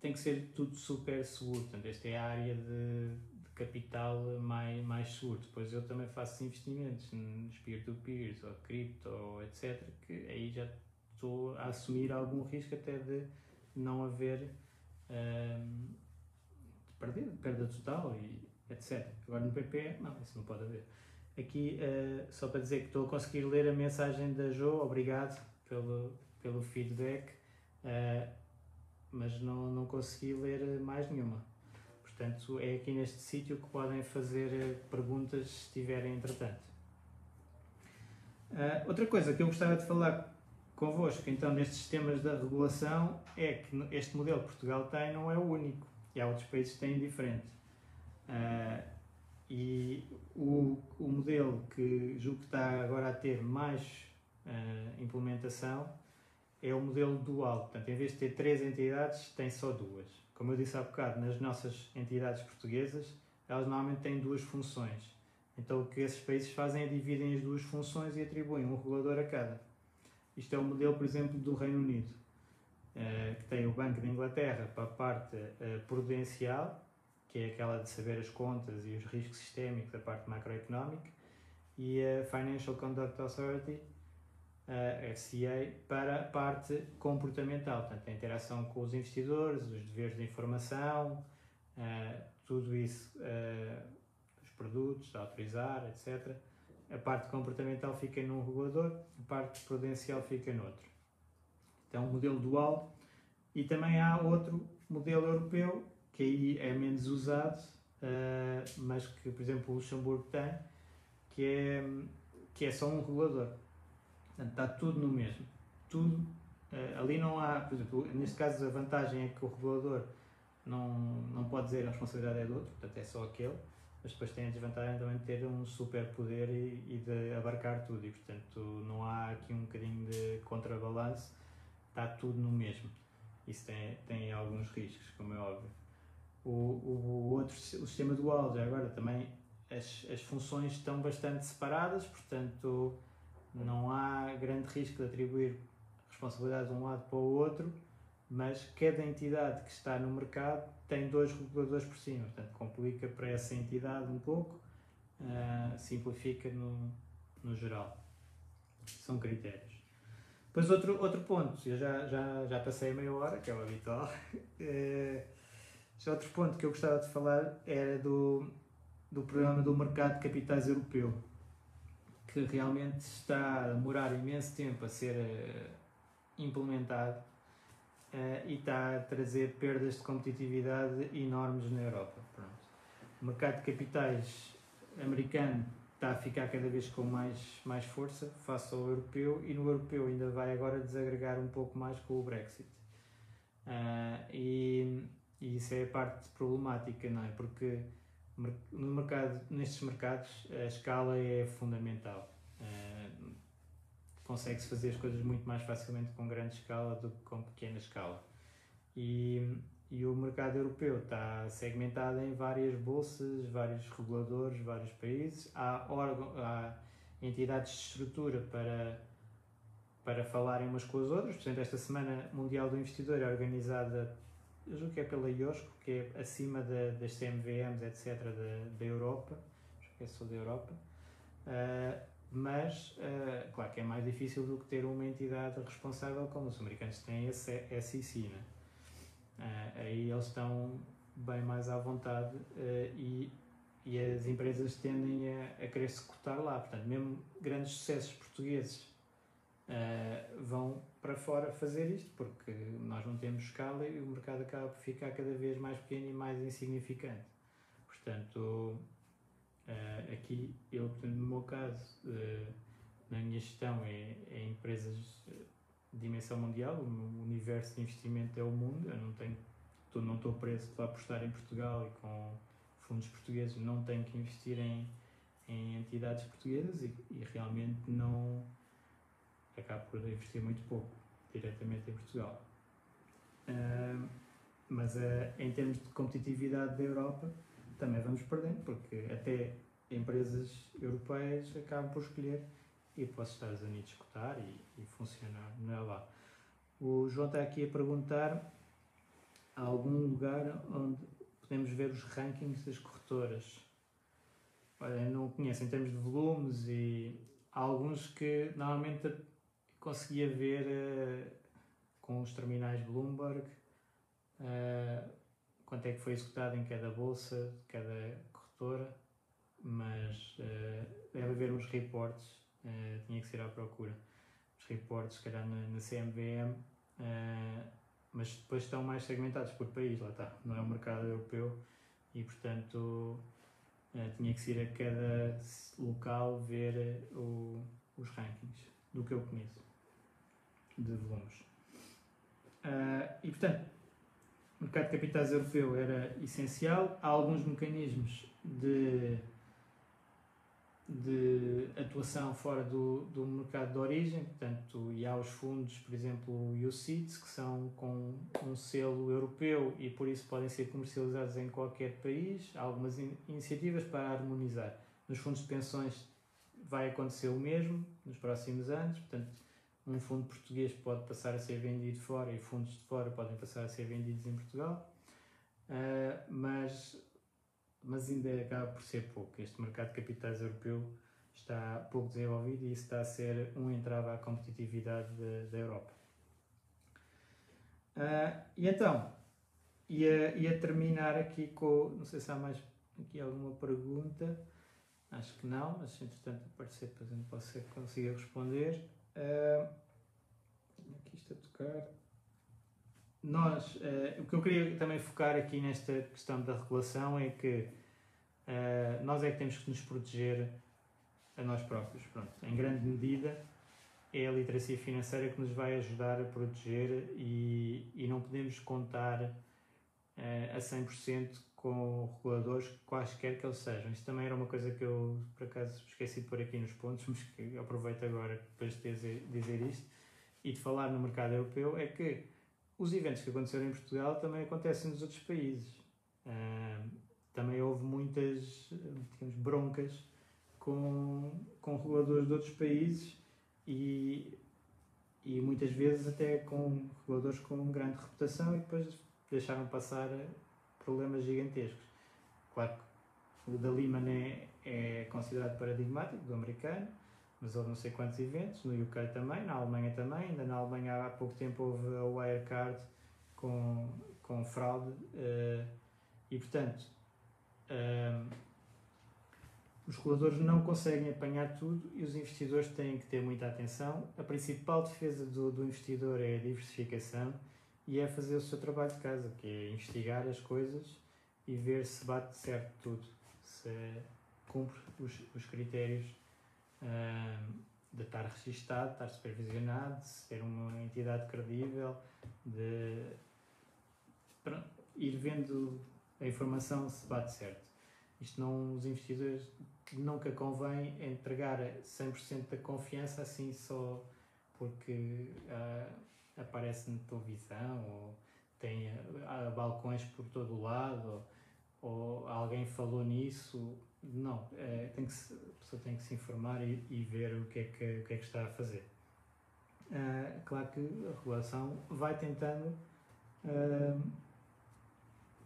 [SPEAKER 1] tem que ser tudo super seguro. Portanto, esta é a área de capital mais, mais seguro. Depois eu também faço investimentos nos peer-to-peers ou cripto ou etc. Que aí já estou a assumir algum risco até de não haver um, de perder, perda total e etc. Agora no PP, não, isso não pode haver. Aqui, uh, só para dizer que estou a conseguir ler a mensagem da Jo, obrigado pelo, pelo feedback. Uh, mas não, não consegui ler mais nenhuma. Portanto, é aqui neste sítio que podem fazer eh, perguntas se tiverem entretanto. Uh, outra coisa que eu gostava de falar convosco, então, nestes temas da regulação, é que este modelo que Portugal tem não é o único, e há outros países que têm diferente. Uh, e o, o modelo que julgo que está agora a ter mais uh, implementação é o modelo dual. Portanto, em vez de ter três entidades, tem só duas. Como eu disse há bocado, nas nossas entidades portuguesas, elas normalmente têm duas funções. Então, o que esses países fazem é dividem as duas funções e atribuem um regulador a cada. Isto é o modelo, por exemplo, do Reino Unido, eh, que tem o Banco de Inglaterra para a parte eh, prudencial, que é aquela de saber as contas e os riscos sistémicos da parte macroeconómica, e a Financial Conduct Authority, FCA para a parte comportamental, portanto, a interação com os investidores, os deveres de informação, Uh, tudo isso, uh, os produtos, a autorizar, etc. A parte comportamental fica num regulador, a parte prudencial fica noutro. Então, um modelo dual. E também há outro modelo europeu, que aí é menos usado, uh, mas que, por exemplo, o Luxemburgo tem, que é, que é só um regulador. Portanto, está tudo no mesmo. Tudo. Uh, ali não há, por exemplo, neste caso a vantagem é que o regulador não, não pode dizer a responsabilidade é do outro, portanto é só aquele, mas depois tem a desvantagem também de ter um super poder e, e de abarcar tudo, e portanto não há aqui um bocadinho de contrabalanço, está tudo no mesmo. Isso tem, tem alguns riscos, como é óbvio. O, o, o outro, o sistema dual, já agora também as, as funções estão bastante separadas, portanto não há grande risco de atribuir responsabilidade de um lado para o outro mas cada entidade que está no mercado tem dois reguladores por cima, portanto complica para essa entidade um pouco, uh, simplifica no, no geral. São critérios. Depois outro, outro ponto, eu já, já, já passei meia hora, que é o habitual, é, outro ponto que eu gostava de falar era do, do programa do mercado de capitais europeu, que realmente está a demorar imenso tempo a ser uh, implementado uh, e está a trazer perdas de competitividade enormes na Europa. Pronto. O mercado de capitais americano está a ficar cada vez com mais, mais força face ao europeu e no europeu ainda vai agora desagregar um pouco mais com o Brexit. Uh, e, e, isso é a parte problemática, não é? Porque no mercado, nestes mercados a escala é fundamental. Uh, consegue-se fazer as coisas muito mais facilmente com grande escala do que com pequena escala. E, e o mercado europeu está segmentado em várias bolsas, vários reguladores, vários países. Há, órgão, há entidades de estrutura para, para falarem umas com as outras. Por exemplo, esta Semana Mundial do Investidor é organizada, eu julgo que é pela IOSCO, que é acima da, das CMVMs, etc., da, da Europa. Acho que é só da Europa. Uh, mas uh, claro que é mais difícil do que ter uma entidade responsável como os americanos têm a SEC, né? Uh, aí eles estão bem mais à vontade e, e as empresas tendem a, a querer se cotar lá. Portanto, mesmo grandes sucessos portugueses vão para fora fazer isto porque nós não temos escala e o mercado acaba por ficar cada vez mais pequeno e mais insignificante. Portanto, Uh, aqui, eu, no meu caso, uh, na minha gestão, é, é, empresas de dimensão mundial, o universo de investimento é o mundo, eu não tenho, não estou preso para apostar em Portugal e com fundos portugueses, não tenho que investir em, em entidades portuguesas e, e realmente não acabo por investir muito pouco diretamente em Portugal. Uh, mas em termos de competitividade da Europa, também vamos perdendo, porque até empresas europeias acabam por escolher e para os Estados Unidos cotar e, e funcionar, não é lá. O João está aqui a perguntar há algum lugar onde podemos ver os rankings das corretoras. Olha, não conheço em termos de volumes e há alguns que normalmente conseguia ver uh, com os terminais Bloomberg. Uh, quanto é que foi executado em cada bolsa, cada corretora, mas uh, deve haver uns reportes, tinha que ser à procura, os reportes, se calhar na, na CMVM, eh, mas depois estão mais segmentados por país, lá está, não é o mercado europeu e portanto tinha que ir a cada local ver o, os rankings do que eu conheço de volumes. e portanto, o mercado de capitais europeu era essencial. Há alguns mecanismos de, de atuação fora do, do mercado de origem, portanto, e há os fundos, por exemplo, o UCITS, que são com um selo europeu e por isso podem ser comercializados em qualquer país. Há algumas in iniciativas para harmonizar. Nos fundos de pensões vai acontecer o mesmo nos próximos anos, portanto, um fundo português pode passar a ser vendido fora e fundos de fora podem passar a ser vendidos em Portugal, uh, mas, mas ainda acaba por ser pouco. Este mercado de capitais europeu está pouco desenvolvido e isso está a ser um entrave à competitividade da Europa. Uh, e então, ia, ia terminar aqui com. Não sei se há mais aqui alguma pergunta. Acho que não, mas entretanto aparecer, depois eu não posso ser que consiga responder. Uh, aqui está a tocar. Nós, uh, o que eu queria também focar aqui nesta questão da regulação é que uh, nós é que temos que nos proteger a nós próprios. Pronto, em grande medida é a literacia financeira que nos vai ajudar a proteger e, e não podemos contar uh, a 100% com reguladores, quaisquer que eles sejam. Isso também era uma coisa que eu, por acaso, esqueci de pôr aqui nos pontos, mas que aproveito agora depois de dizer, dizer isto e de falar no mercado europeu, é que os eventos que aconteceram em Portugal também acontecem nos outros países. Uh, também houve muitas digamos, broncas com, com reguladores de outros países e, e muitas vezes até com reguladores com grande reputação e depois deixaram passar problemas gigantescos. Claro que o da Lehman é, é considerado paradigmático do americano, mas houve não sei quantos eventos, no UK também, na Alemanha também, ainda na Alemanha há pouco tempo houve a Wirecard com, com fraude uh, e portanto uh, os reguladores não conseguem apanhar tudo e os investidores têm que ter muita atenção. A principal defesa do, do investidor é a diversificação e é fazer o seu trabalho de casa, que é investigar as coisas e ver se bate certo tudo, se cumpre os, os critérios de estar registado, estar supervisionado, de ser uma entidade credível, de pronto, ir vendo a informação se bate certo. Isto não, os investidores nunca convém entregar 100% da confiança assim só porque uh, aparece na televisão ou tem uh, balcões por todo o lado ou, ou alguém falou nisso. Não, é, tem que se, a pessoa tem que se informar e, e, ver o que, é que, o que é que está a fazer. Uh, claro que a regulação vai tentando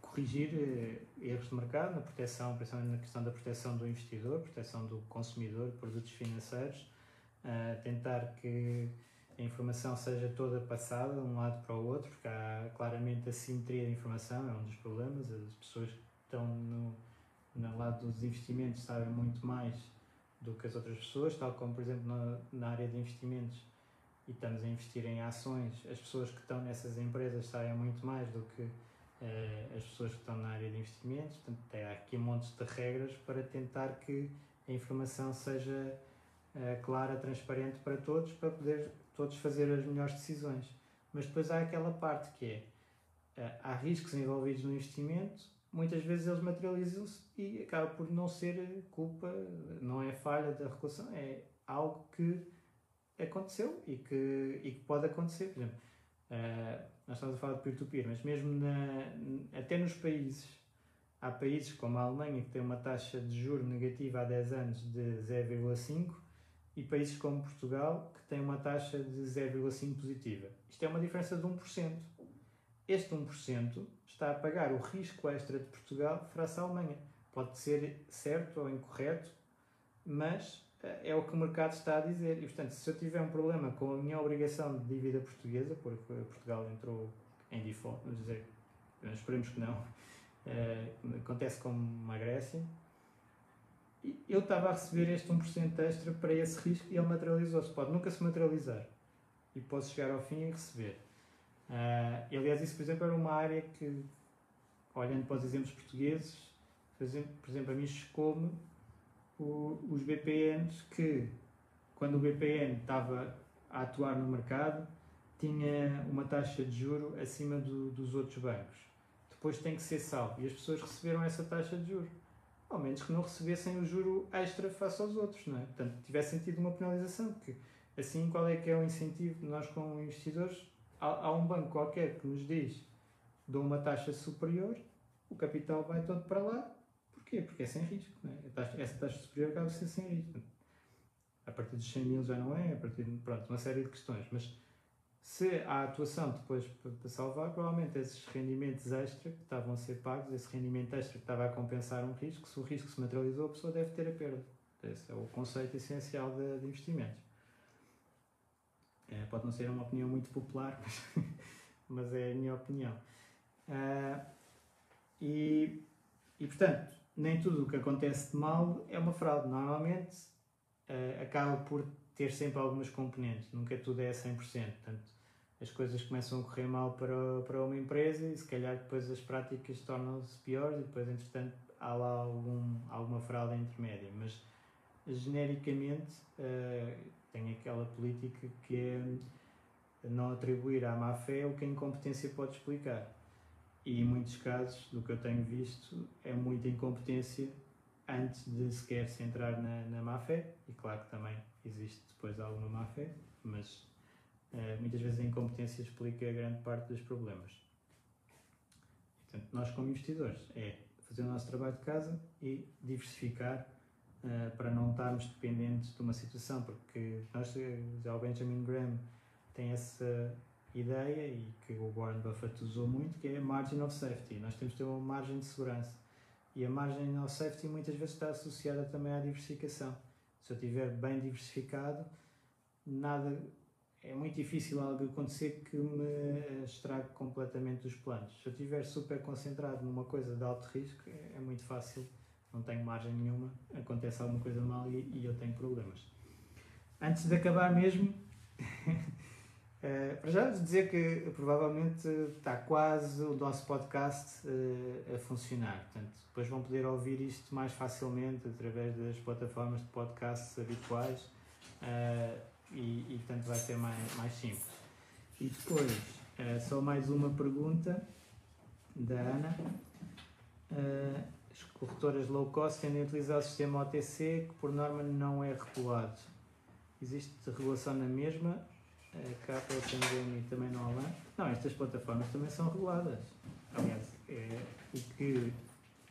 [SPEAKER 1] corrigir eh, erros de mercado na proteção, principalmente na questão da proteção do investidor, proteção do consumidor, produtos financeiros, tentar que a informação seja toda passada de um lado para o outro, porque há claramente assimetria de informação, é um dos problemas, as pessoas que estão no, no lado dos investimentos sabem muito mais do que as outras pessoas, tal como, por exemplo, na, na área de investimentos e estamos a investir em ações, as pessoas que estão nessas empresas sabem muito mais do que uh, as pessoas que estão na área de investimentos. Portanto, há aqui montes de regras para tentar que a informação seja uh, clara, transparente para todos, para poder todos fazer as melhores decisões. Mas depois há aquela parte que é uh, há riscos envolvidos no investimento, muitas vezes eles materializam-se e acaba por não ser culpa, não é falha da regulação, é algo que aconteceu e que, e que pode acontecer. Por exemplo, uh, nós estamos a falar de peer-to-peer, -peer, mas mesmo na, até nos países, há países como a Alemanha que tem uma taxa de juro negativa há 10 anos de 0,5 e países como Portugal que tem uma taxa de 0,5 positiva. Isto é uma diferença de 1%. Este 1% está a pagar o risco extra de Portugal face à Alemanha. Pode ser certo ou incorreto, mas é o que o mercado está a dizer. E, portanto, se eu tiver um problema com a minha obrigação de dívida portuguesa, porque Portugal entrou em default, vamos dizer, esperemos que não, é, acontece como a Grécia, eu estava a receber este 1% extra para esse risco e ele materializou-se. Pode nunca se materializar e posso chegar ao fim e receber. Uh, aliás, isso, por exemplo, era uma área que, olhando para os exemplos portugueses, por exemplo, a mim chocou-me os BPNs que, quando o BPN estava a atuar no mercado, tinha uma taxa de juro acima do, dos outros bancos. Depois tem que ser salvo. E as pessoas receberam essa taxa de juro. Ao menos que não recebessem o juro extra face aos outros, não é? Portanto, tivessem tido uma penalização. Que, assim, qual é que é o incentivo de nós, como investidores? Há, há um banco qualquer que nos diz dou uma taxa superior, o capital vai todo para lá, Porquê? Porque é sem risco. É? Taxa, essa taxa superior acaba de ser sem risco. A partir dos 100 mil já não é, a partir de pronto, uma série de questões. Mas se há atuação depois para salvar, provavelmente esses rendimentos extra que estavam a ser pagos, esse rendimento extra que estava a compensar um risco, se o risco se materializou, a pessoa deve ter a perda. Esse é o conceito essencial de, de investimentos. É, pode não ser uma opinião muito popular, mas, mas é a minha opinião. Uh, e, e, portanto, nem tudo o que acontece de mal é uma fraude. Normalmente uh, acaba por ter sempre algumas componentes, nunca tudo é 100%. Portanto, as coisas começam a correr mal para, para uma empresa e se calhar depois as práticas tornam-se piores e depois, entretanto, há lá algum, alguma fraude intermédia. Mas genericamente uh, tem aquela política que é não atribuir à má fé o que a incompetência pode explicar. E em muitos casos, do que eu tenho visto, é muita incompetência antes de sequer se entrar na, na má fé. E claro que também existe depois alguma má fé, mas muitas vezes a incompetência explica grande parte dos problemas. Portanto, nós como investidores é fazer o nosso trabalho de casa e diversificar uh, para não estarmos dependentes de uma situação, porque nós, já o Benjamin Graham tem essa ideia e que o Warren Buffett usou muito, que é a margin of safety. Nós temos que ter uma margem de segurança. E a margem of safety muitas vezes está associada também à diversificação. Se eu estiver bem diversificado, nada é muito difícil algo acontecer que me estrague completamente os planos. Se eu estiver super concentrado numa coisa de alto risco, é, é muito fácil, não tenho margem nenhuma, acontece alguma coisa mal e, e eu tenho problemas. Antes de acabar mesmo, Uh, para já dizer que provavelmente está quase o nosso podcast uh, a funcionar. Portanto, depois vão poder ouvir isto mais facilmente através das plataformas de podcasts habituais uh, e, e, portanto vai ser mais, mais simples. E depois, só mais uma pergunta da Ana. as corretoras low cost tendem a utilizar o sistema OTC que por norma não é regulado. Existe regulação na mesma a capa, o Tangemi também há lá. Não, estas plataformas também são reguladas. Aliás, é o que.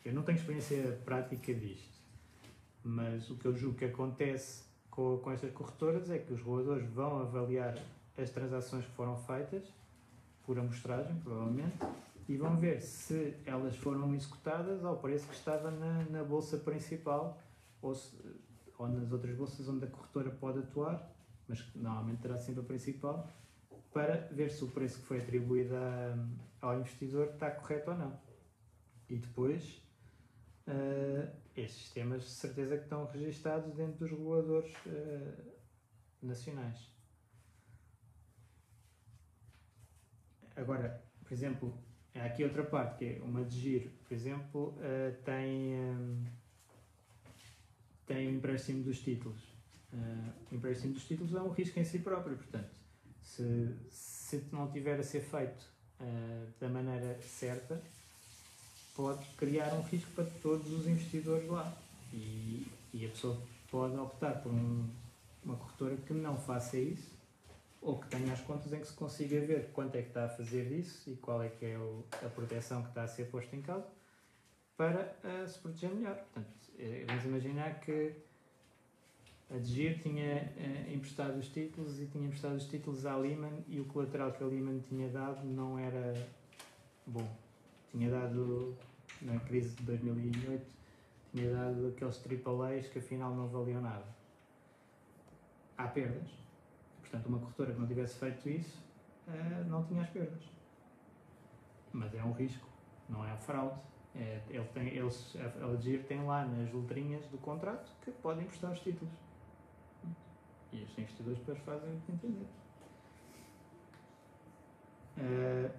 [SPEAKER 1] Eu não tenho experiência prática disto, mas o que eu julgo que acontece com, com estas corretoras é que os reguladores vão avaliar as transações que foram feitas, por amostragem, provavelmente, e vão ver se elas foram executadas ao preço que estava na, na bolsa principal ou, se, ou nas outras bolsas onde a corretora pode atuar mas que normalmente terá sempre a principal, para ver se o preço que foi atribuído a, ao investidor está correto ou não. E depois, uh, estes sistemas de certeza que estão registados dentro dos reguladores uh, nacionais. Agora, por exemplo, há aqui outra parte que é uma de giro, por exemplo, uh, tem, um, tem o empréstimo dos títulos Uh, o empréstimo dos títulos é um risco em si próprio, portanto, se, se não tiver a ser feito da maneira certa, pode criar um risco para todos os investidores lá. E, e a pessoa pode optar por um, uma corretora que não faça isso ou que tenha as contas em que se consiga ver quanto é que está a fazer isso e qual é que é o, a proteção que está a ser posta em causa para uh, se proteger melhor. Portanto, vamos imaginar que a DGIR tinha uh, emprestado os títulos e tinha emprestado os títulos à Lehman e o colateral que a Lehman tinha dado não era bom. Tinha dado, na crise de 2008, tinha dado aqueles AAAs que afinal não valiam nada. Há perdas. Portanto, uma corretora que não tivesse feito isso uh, não tinha as perdas. Mas é um risco, não é a fraude. É, ele tem, eles, a Legir tem lá nas letrinhas do contrato que podem emprestar os títulos. E os investidores depois fazem o que entender. Uh,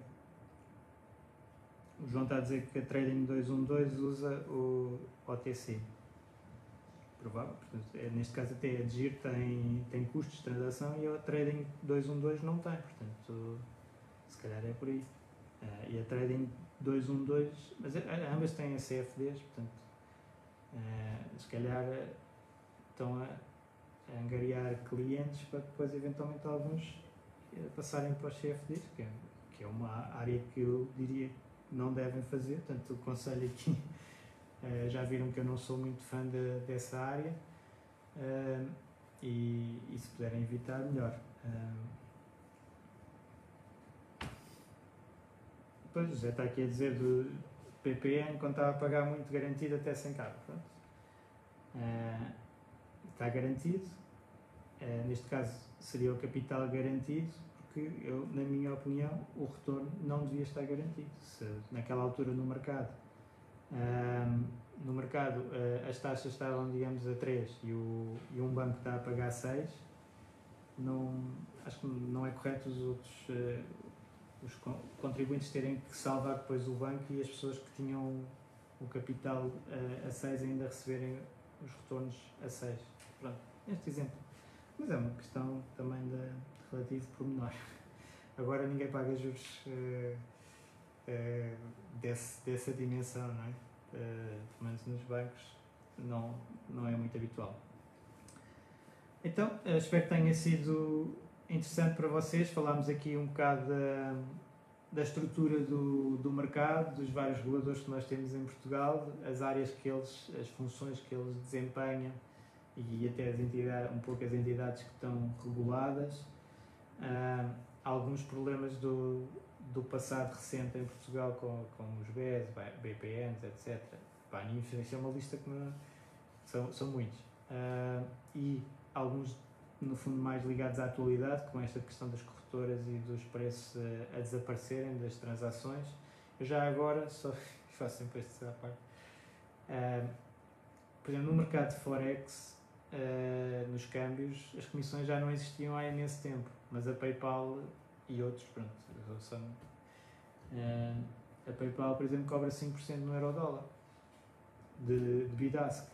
[SPEAKER 1] o João está a dizer que a Trading 212 usa o OTC. Provável, portanto, é, neste caso até a DGIR tem, tem custos de transação e a Trading 212 não tem, portanto, se calhar é por aí. Uh, e a Trading 212, mas ambas têm a CFDs, portanto, uh, se calhar estão a angariar clientes para depois eventualmente alguns eh, passarem para os CFDs, que é, que é uma área que eu diria não devem fazer, portanto o conselho aqui eh, já viram que eu não sou muito fã de, dessa área eh, e, e, se puderem evitar melhor. Pois, José está aqui a dizer do PPN quando estava a pagar muito garantido até sem carro. está garantido, neste caso seria o capital garantido, porque eu, na minha opinião, o retorno não devia estar garantido. Se naquela altura no mercado, no mercado uh, as taxas estavam, digamos, a 3 e, o, e um banco está a pagar 6, não, acho que não é correto os outros uh, os contribuintes terem que salvar depois o banco e as pessoas que tinham o capital uh, a 6 ainda receberem os retornos a 6. Pronto, este exemplo. Mas é uma questão também de relativo pormenor. Agora ninguém paga juros uh, uh, desse, dessa dimensão, não é? Uh, pelo menos nos bancos não, não é muito habitual. Então, espero que tenha sido interessante para vocês. Falámos aqui um bocado da, da estrutura do, do mercado, dos vários reguladores que nós temos em Portugal, as áreas que eles, as funções que eles desempenham e até as entidades, um pouco as entidades que estão reguladas. Uh, alguns problemas do, do passado recente em Portugal, com, com os BES, BPNs, etc. Pá, isso é uma lista que são, são muitos. Uh, e alguns, no fundo, mais ligados à atualidade, com esta questão das corretoras e dos preços a, a desaparecerem das transações. Eu já agora, só faço sempre este parte. Uh, por exemplo, no mercado de Forex, uh, nos câmbios, as comissões já não existiam há imenso tempo, mas a PayPal e outros, pronto, são, uh, a PayPal, por exemplo, cobra 5% no euro-dólar de, de Bidask.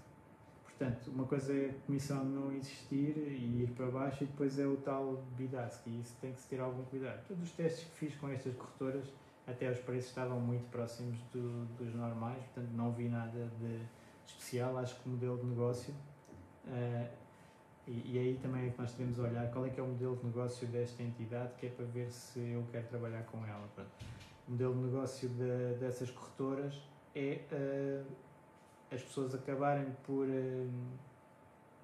[SPEAKER 1] Portanto, uma coisa é a comissão não existir e ir para baixo e depois é o tal Bidask e isso tem que se ter algum cuidado. Todos os testes que fiz com estas corretoras, até os preços estavam muito próximos do, dos normais, portanto não vi nada de especial. Acho que o modelo de negócio Uh, e, e, aí também é que nós devemos olhar qual é que é o modelo de negócio desta entidade, que é para ver se eu quero trabalhar com ela. Pronto. O modelo de negócio de, dessas corretoras é uh, as pessoas acabarem por uh,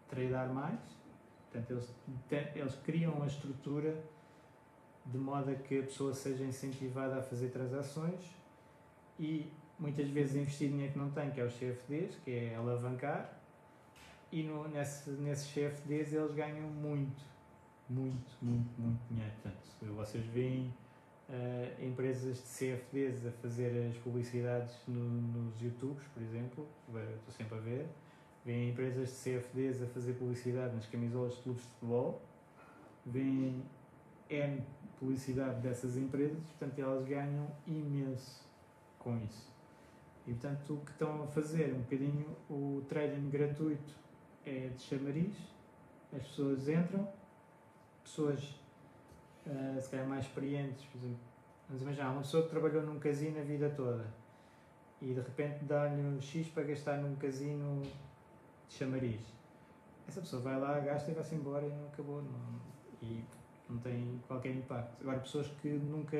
[SPEAKER 1] tradear mais, portanto, eles, eles criam a estrutura de modo a que a pessoa seja incentivada a fazer transações e muitas vezes investir dinheiro que não tem, que é os CFDs, que é alavancar, e no, nesse, nesses CFDs eles ganham muito, muito, muito, muito dinheiro. Portanto, vocês veem uh, empresas de CFDs a fazer as publicidades no, nos YouTubes, por exemplo, estou sempre a ver. Vêm empresas de CFDs a fazer publicidade nas camisolas de clubes de futebol. Vêm N publicidade dessas empresas, portanto elas ganham imenso com isso. E portanto o que estão a fazer um bocadinho o trading gratuito é de chamariz, as pessoas entram, pessoas uh, se calhar mais experientes, por exemplo, vamos imaginar, uma pessoa que trabalhou num casino a vida toda e de repente dá-lhe um X para gastar num casino de chamariz. Essa pessoa vai lá, gasta e vai-se embora e não acabou. Não, e não tem qualquer impacto. Agora, pessoas que nunca,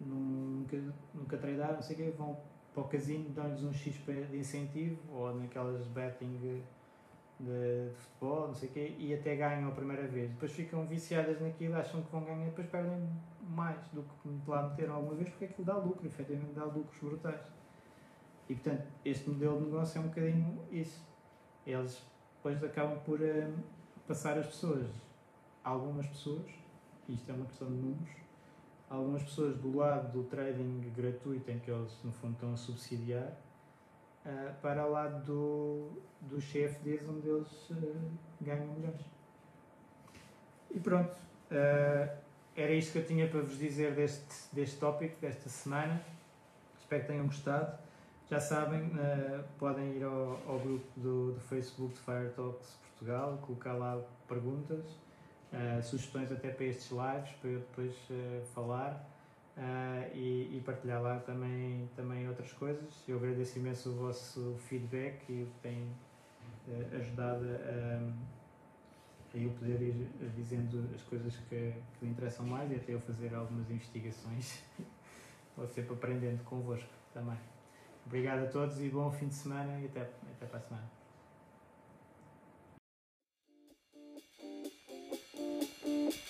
[SPEAKER 1] nunca, nunca tradearam, não sei o quê, vão para o casino, dão-lhes um X de incentivo, ou naquelas betting de, de, futebol, não sei o quê, e até ganham a primeira vez. Depois ficam viciadas naquilo, acham que vão ganhar, depois perdem mais do que lá meteram alguma vez, porque aquilo dá lucro, efetivamente dá lucros brutais. E portanto, este modelo de negócio é um bocadinho isso. Eles depois acabam por uh, passar as pessoas, algumas pessoas, isto é uma questão de números, algumas pessoas do lado do trading gratuito, em que eles no fundo estão a subsidiar, uh, para o lado do, dos CFDs, onde eles uh, ganham milhões. E pronto, uh, era isto que eu tinha para vos dizer deste, deste tópico, desta semana. Espero que tenham gostado. Já sabem, podem ir ao, ao grupo do, do Facebook de Fire Talks Portugal, colocar lá perguntas uh, sugestões até para estes lives, para eu depois uh, falar uh, e, e, partilhar lá também, também outras coisas. Eu agradeço imenso o vosso feedback e tem ajudado a, a eu poder ir dizendo as coisas que, que me interessam mais e até eu fazer algumas investigações. Vou sempre aprendendo convosco também. Obrigado a todos e bom fim de semana e até, até para a semana.